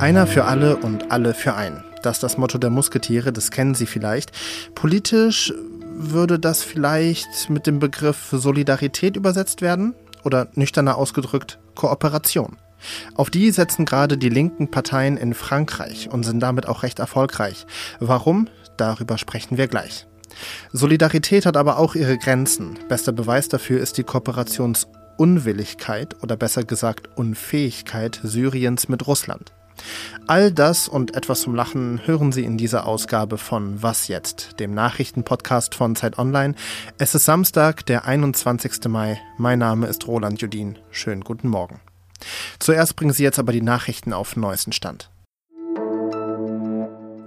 Einer für alle und alle für einen. Das ist das Motto der Musketiere, das kennen Sie vielleicht. Politisch würde das vielleicht mit dem Begriff Solidarität übersetzt werden oder nüchterner ausgedrückt Kooperation. Auf die setzen gerade die linken Parteien in Frankreich und sind damit auch recht erfolgreich. Warum? Darüber sprechen wir gleich. Solidarität hat aber auch ihre Grenzen. Bester Beweis dafür ist die Kooperationsunwilligkeit oder besser gesagt Unfähigkeit Syriens mit Russland. All das und etwas zum Lachen hören Sie in dieser Ausgabe von Was jetzt, dem Nachrichtenpodcast von Zeit Online. Es ist Samstag, der 21. Mai. Mein Name ist Roland Judin. Schönen guten Morgen. Zuerst bringen Sie jetzt aber die Nachrichten auf neuesten Stand.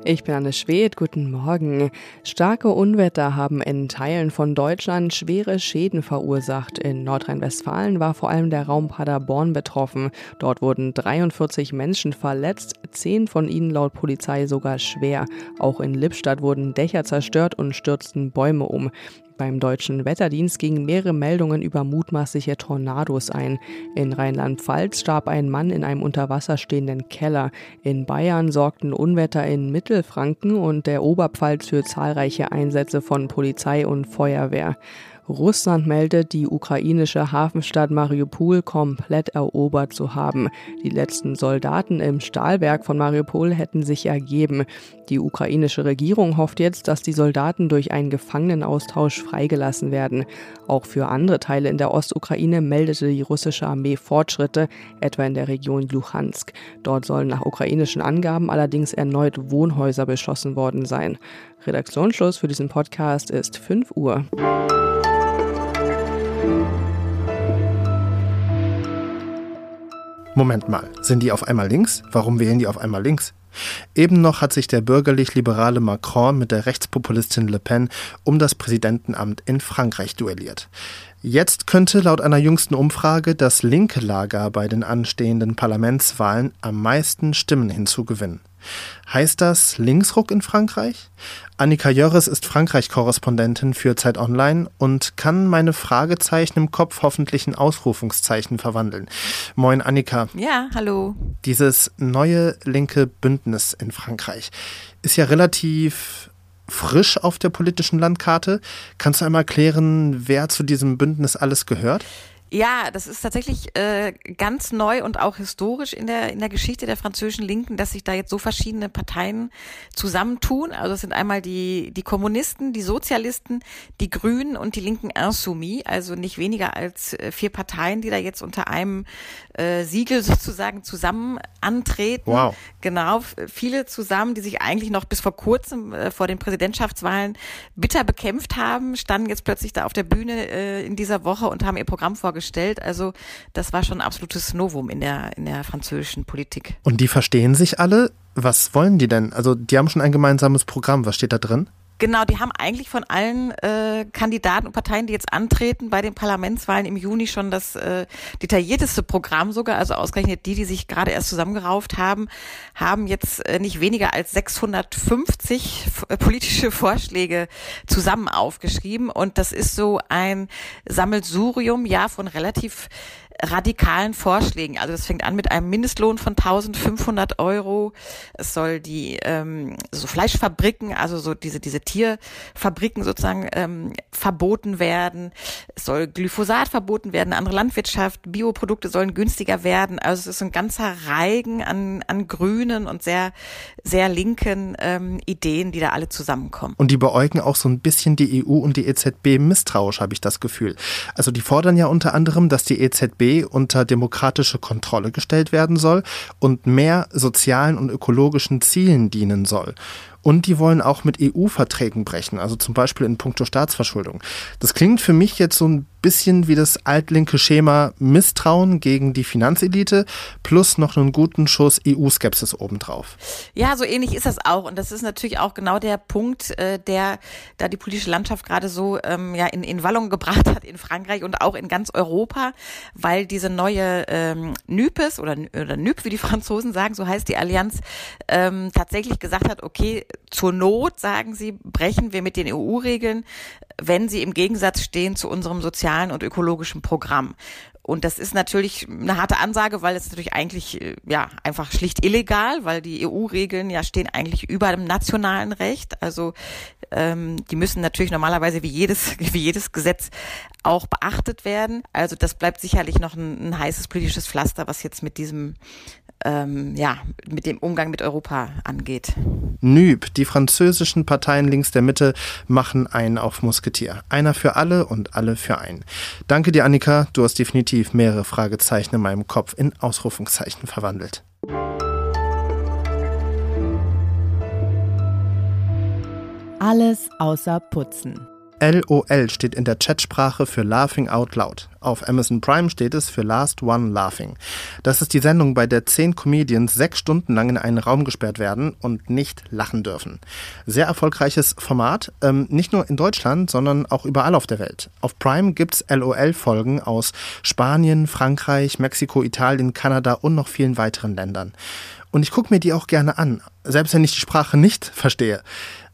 Ich bin Anne Schwedt, guten Morgen. Starke Unwetter haben in Teilen von Deutschland schwere Schäden verursacht. In Nordrhein-Westfalen war vor allem der Raum Paderborn betroffen. Dort wurden 43 Menschen verletzt, zehn von ihnen laut Polizei sogar schwer. Auch in Lippstadt wurden Dächer zerstört und stürzten Bäume um. Beim deutschen Wetterdienst gingen mehrere Meldungen über mutmaßliche Tornados ein. In Rheinland-Pfalz starb ein Mann in einem unter Wasser stehenden Keller. In Bayern sorgten Unwetter in Mittelfranken und der Oberpfalz für zahlreiche Einsätze von Polizei und Feuerwehr. Russland meldet, die ukrainische Hafenstadt Mariupol komplett erobert zu haben. Die letzten Soldaten im Stahlwerk von Mariupol hätten sich ergeben. Die ukrainische Regierung hofft jetzt, dass die Soldaten durch einen Gefangenenaustausch freigelassen werden. Auch für andere Teile in der Ostukraine meldete die russische Armee Fortschritte, etwa in der Region Luhansk. Dort sollen nach ukrainischen Angaben allerdings erneut Wohnhäuser beschossen worden sein. Redaktionsschluss für diesen Podcast ist 5 Uhr. Moment mal, sind die auf einmal links? Warum wählen die auf einmal links? Eben noch hat sich der bürgerlich-liberale Macron mit der Rechtspopulistin Le Pen um das Präsidentenamt in Frankreich duelliert. Jetzt könnte laut einer jüngsten Umfrage das linke Lager bei den anstehenden Parlamentswahlen am meisten Stimmen hinzugewinnen. Heißt das Linksruck in Frankreich? Annika Jörres ist Frankreich-Korrespondentin für Zeit Online und kann meine Fragezeichen im Kopf hoffentlich in Ausrufungszeichen verwandeln. Moin Annika. Ja, hallo. Dieses neue linke Bündnis in Frankreich ist ja relativ frisch auf der politischen Landkarte. Kannst du einmal klären, wer zu diesem Bündnis alles gehört? Ja, das ist tatsächlich äh, ganz neu und auch historisch in der in der Geschichte der französischen Linken, dass sich da jetzt so verschiedene Parteien zusammentun. Also es sind einmal die die Kommunisten, die Sozialisten, die Grünen und die Linken Insoumis, also nicht weniger als äh, vier Parteien, die da jetzt unter einem äh, Siegel sozusagen zusammen antreten. Wow. Genau, viele zusammen, die sich eigentlich noch bis vor kurzem äh, vor den Präsidentschaftswahlen bitter bekämpft haben, standen jetzt plötzlich da auf der Bühne äh, in dieser Woche und haben ihr Programm vorgestellt gestellt. Also das war schon ein absolutes Novum in der, in der französischen Politik. Und die verstehen sich alle? Was wollen die denn? Also die haben schon ein gemeinsames Programm. Was steht da drin? Genau, die haben eigentlich von allen äh, Kandidaten und Parteien, die jetzt antreten bei den Parlamentswahlen im Juni schon das äh, detaillierteste Programm sogar, also ausgerechnet die, die sich gerade erst zusammengerauft haben, haben jetzt äh, nicht weniger als 650 äh, politische Vorschläge zusammen aufgeschrieben. Und das ist so ein Sammelsurium, ja, von relativ radikalen Vorschlägen. Also das fängt an mit einem Mindestlohn von 1500 Euro. Es soll die ähm, so Fleischfabriken, also so diese diese Tierfabriken sozusagen ähm, verboten werden. Es soll Glyphosat verboten werden, andere Landwirtschaft, Bioprodukte sollen günstiger werden. Also es ist ein ganzer Reigen an an grünen und sehr sehr linken ähm, Ideen, die da alle zusammenkommen. Und die beäugen auch so ein bisschen die EU und die EZB misstrauisch, habe ich das Gefühl. Also die fordern ja unter anderem, dass die EZB unter demokratische Kontrolle gestellt werden soll und mehr sozialen und ökologischen Zielen dienen soll. Und die wollen auch mit EU-Verträgen brechen, also zum Beispiel in puncto Staatsverschuldung. Das klingt für mich jetzt so ein bisschen wie das altlinke Schema Misstrauen gegen die Finanzelite plus noch einen guten Schuss EU-Skepsis obendrauf. Ja, so ähnlich ist das auch. Und das ist natürlich auch genau der Punkt, äh, der da die politische Landschaft gerade so ähm, ja, in, in Wallung gebracht hat in Frankreich und auch in ganz Europa, weil diese neue ähm, NÜPES oder, oder NÜP, wie die Franzosen sagen, so heißt die Allianz, ähm, tatsächlich gesagt hat, okay, zur Not, sagen sie, brechen wir mit den EU-Regeln, wenn sie im Gegensatz stehen zu unserem sozialen und ökologischen Programm. Und das ist natürlich eine harte Ansage, weil es natürlich eigentlich äh, ja einfach schlicht illegal, weil die EU-Regeln ja stehen eigentlich über dem nationalen Recht. Also ähm, die müssen natürlich normalerweise wie jedes wie jedes Gesetz auch beachtet werden. Also das bleibt sicherlich noch ein, ein heißes politisches Pflaster, was jetzt mit diesem ähm, ja, mit dem Umgang mit Europa angeht. NÜB, die französischen Parteien links der Mitte, machen einen auf Musketier. Einer für alle und alle für einen. Danke dir, Annika. Du hast definitiv mehrere Fragezeichen in meinem Kopf in Ausrufungszeichen verwandelt. Alles außer Putzen. LOL steht in der Chatsprache für Laughing Out Loud. Auf Amazon Prime steht es für Last One Laughing. Das ist die Sendung, bei der zehn Comedians sechs Stunden lang in einen Raum gesperrt werden und nicht lachen dürfen. Sehr erfolgreiches Format, ähm, nicht nur in Deutschland, sondern auch überall auf der Welt. Auf Prime gibt's LOL-Folgen aus Spanien, Frankreich, Mexiko, Italien, Kanada und noch vielen weiteren Ländern. Und ich gucke mir die auch gerne an, selbst wenn ich die Sprache nicht verstehe.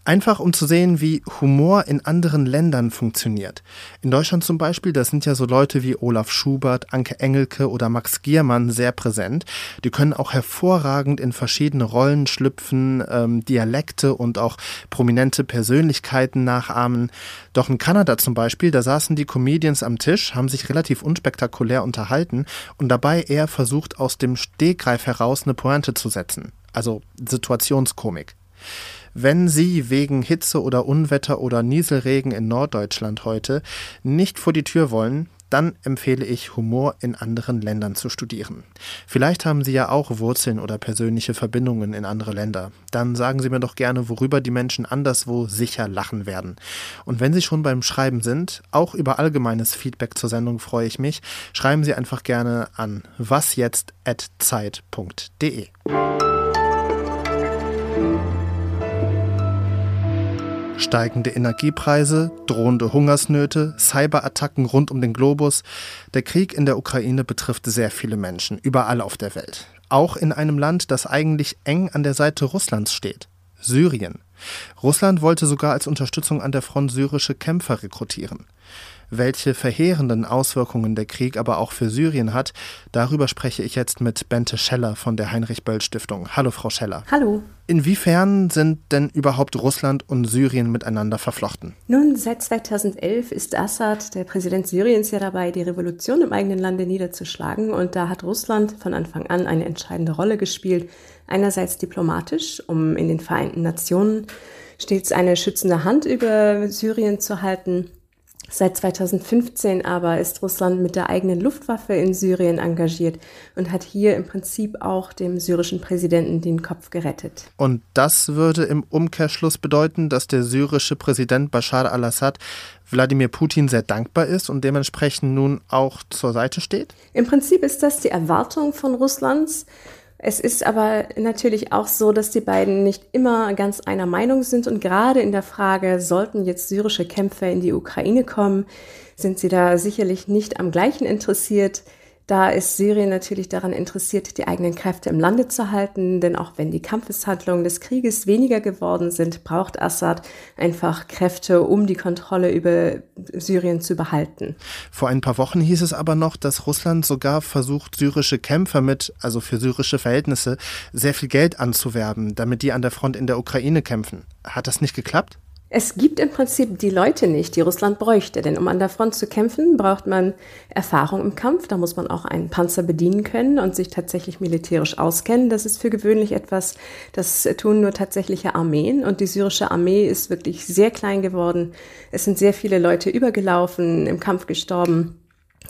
Einfach um zu sehen, wie Humor in anderen Ländern funktioniert. In Deutschland zum Beispiel, da sind ja so Leute wie Olaf Schubert, Anke Engelke oder Max Giermann sehr präsent. Die können auch hervorragend in verschiedene Rollen schlüpfen, ähm, Dialekte und auch prominente Persönlichkeiten nachahmen. Doch in Kanada zum Beispiel, da saßen die Comedians am Tisch, haben sich relativ unspektakulär unterhalten und dabei eher versucht, aus dem Stegreif heraus eine Pointe zu setzen. Also Situationskomik. Wenn Sie wegen Hitze oder Unwetter oder Nieselregen in Norddeutschland heute nicht vor die Tür wollen, dann empfehle ich, Humor in anderen Ländern zu studieren. Vielleicht haben Sie ja auch Wurzeln oder persönliche Verbindungen in andere Länder. Dann sagen Sie mir doch gerne, worüber die Menschen anderswo sicher lachen werden. Und wenn Sie schon beim Schreiben sind, auch über allgemeines Feedback zur Sendung freue ich mich. Schreiben Sie einfach gerne an wasjetzt.zeit.de. Steigende Energiepreise, drohende Hungersnöte, Cyberattacken rund um den Globus. Der Krieg in der Ukraine betrifft sehr viele Menschen, überall auf der Welt. Auch in einem Land, das eigentlich eng an der Seite Russlands steht. Syrien. Russland wollte sogar als Unterstützung an der Front syrische Kämpfer rekrutieren. Welche verheerenden Auswirkungen der Krieg aber auch für Syrien hat, darüber spreche ich jetzt mit Bente Scheller von der Heinrich-Böll-Stiftung. Hallo, Frau Scheller. Hallo. Inwiefern sind denn überhaupt Russland und Syrien miteinander verflochten? Nun, seit 2011 ist Assad, der Präsident Syriens, ja dabei, die Revolution im eigenen Lande niederzuschlagen. Und da hat Russland von Anfang an eine entscheidende Rolle gespielt. Einerseits diplomatisch, um in den Vereinten Nationen stets eine schützende Hand über Syrien zu halten Seit 2015 aber ist Russland mit der eigenen Luftwaffe in Syrien engagiert und hat hier im Prinzip auch dem syrischen Präsidenten den Kopf gerettet. Und das würde im Umkehrschluss bedeuten, dass der syrische Präsident Bashar al-Assad Wladimir Putin sehr dankbar ist und dementsprechend nun auch zur Seite steht? Im Prinzip ist das die Erwartung von Russlands. Es ist aber natürlich auch so, dass die beiden nicht immer ganz einer Meinung sind und gerade in der Frage, sollten jetzt syrische Kämpfer in die Ukraine kommen, sind sie da sicherlich nicht am gleichen interessiert. Da ist Syrien natürlich daran interessiert, die eigenen Kräfte im Lande zu halten, denn auch wenn die Kampfeshandlungen des Krieges weniger geworden sind, braucht Assad einfach Kräfte, um die Kontrolle über Syrien zu behalten. Vor ein paar Wochen hieß es aber noch, dass Russland sogar versucht, syrische Kämpfer mit, also für syrische Verhältnisse, sehr viel Geld anzuwerben, damit die an der Front in der Ukraine kämpfen. Hat das nicht geklappt? Es gibt im Prinzip die Leute nicht, die Russland bräuchte. Denn um an der Front zu kämpfen, braucht man Erfahrung im Kampf. Da muss man auch einen Panzer bedienen können und sich tatsächlich militärisch auskennen. Das ist für gewöhnlich etwas, das tun nur tatsächliche Armeen. Und die syrische Armee ist wirklich sehr klein geworden. Es sind sehr viele Leute übergelaufen, im Kampf gestorben.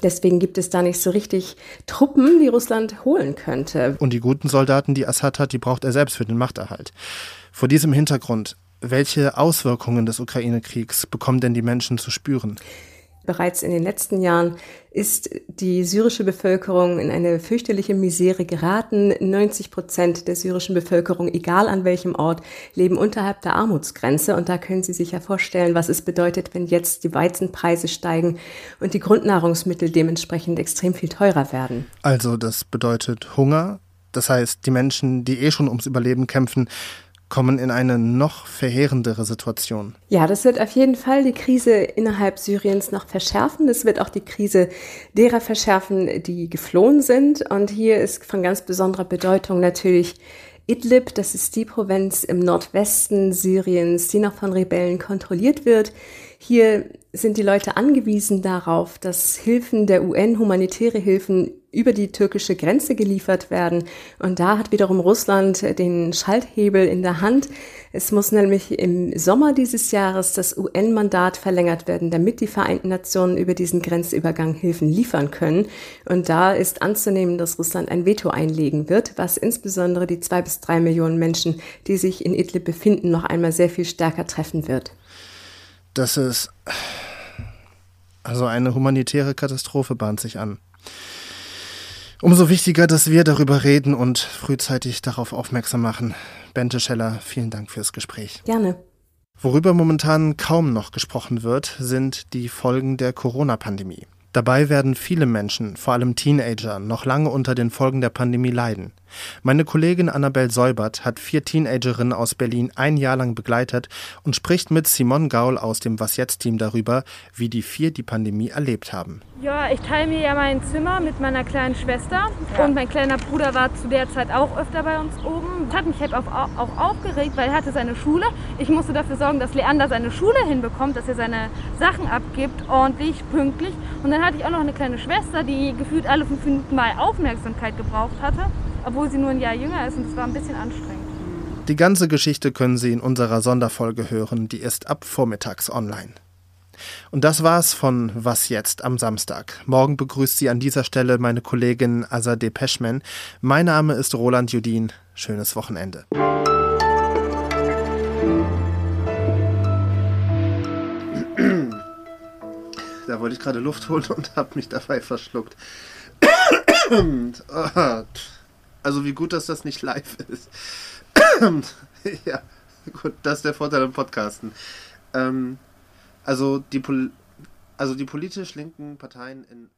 Deswegen gibt es da nicht so richtig Truppen, die Russland holen könnte. Und die guten Soldaten, die Assad hat, die braucht er selbst für den Machterhalt. Vor diesem Hintergrund welche Auswirkungen des Ukraine-Kriegs bekommen denn die Menschen zu spüren? Bereits in den letzten Jahren ist die syrische Bevölkerung in eine fürchterliche Misere geraten. 90 Prozent der syrischen Bevölkerung, egal an welchem Ort, leben unterhalb der Armutsgrenze. Und da können Sie sich ja vorstellen, was es bedeutet, wenn jetzt die Weizenpreise steigen und die Grundnahrungsmittel dementsprechend extrem viel teurer werden. Also das bedeutet Hunger. Das heißt, die Menschen, die eh schon ums Überleben kämpfen, kommen in eine noch verheerendere Situation. Ja, das wird auf jeden Fall die Krise innerhalb Syriens noch verschärfen. Das wird auch die Krise derer verschärfen, die geflohen sind. Und hier ist von ganz besonderer Bedeutung natürlich Idlib, das ist die Provinz im Nordwesten Syriens, die noch von Rebellen kontrolliert wird. Hier sind die Leute angewiesen darauf, dass Hilfen der UN, humanitäre Hilfen, über die türkische Grenze geliefert werden. Und da hat wiederum Russland den Schalthebel in der Hand. Es muss nämlich im Sommer dieses Jahres das UN-Mandat verlängert werden, damit die Vereinten Nationen über diesen Grenzübergang Hilfen liefern können. Und da ist anzunehmen, dass Russland ein Veto einlegen wird, was insbesondere die zwei bis drei Millionen Menschen, die sich in Idlib befinden, noch einmal sehr viel stärker treffen wird. Das ist also eine humanitäre Katastrophe bahnt sich an. Umso wichtiger, dass wir darüber reden und frühzeitig darauf aufmerksam machen. Bente Scheller, vielen Dank fürs Gespräch. Gerne. Worüber momentan kaum noch gesprochen wird, sind die Folgen der Corona-Pandemie. Dabei werden viele Menschen, vor allem Teenager, noch lange unter den Folgen der Pandemie leiden. Meine Kollegin Annabel Säubert hat vier Teenagerinnen aus Berlin ein Jahr lang begleitet und spricht mit Simon Gaul aus dem Was jetzt Team darüber, wie die vier die Pandemie erlebt haben. Ja, ich teile mir ja mein Zimmer mit meiner kleinen Schwester ja. und mein kleiner Bruder war zu der Zeit auch öfter bei uns oben. Das hat mich halt auch, auch aufgeregt, weil er hatte seine Schule. Ich musste dafür sorgen, dass Leander seine Schule hinbekommt, dass er seine Sachen abgibt, ordentlich, pünktlich. Und dann hatte ich auch noch eine kleine Schwester, die gefühlt alle fünf Minuten mal Aufmerksamkeit gebraucht hatte, obwohl sie nur ein Jahr jünger ist und das war ein bisschen anstrengend. Die ganze Geschichte können Sie in unserer Sonderfolge hören, die ist ab vormittags online. Und das war's von Was jetzt am Samstag. Morgen begrüßt Sie an dieser Stelle meine Kollegin Azadeh Peschman. Mein Name ist Roland Judin. Schönes Wochenende. Da wollte ich gerade Luft holen und habe mich dabei verschluckt. Also wie gut, dass das nicht live ist. ja, gut, das ist der Vorteil im Podcasten. Ähm, also die, also die politisch linken Parteien in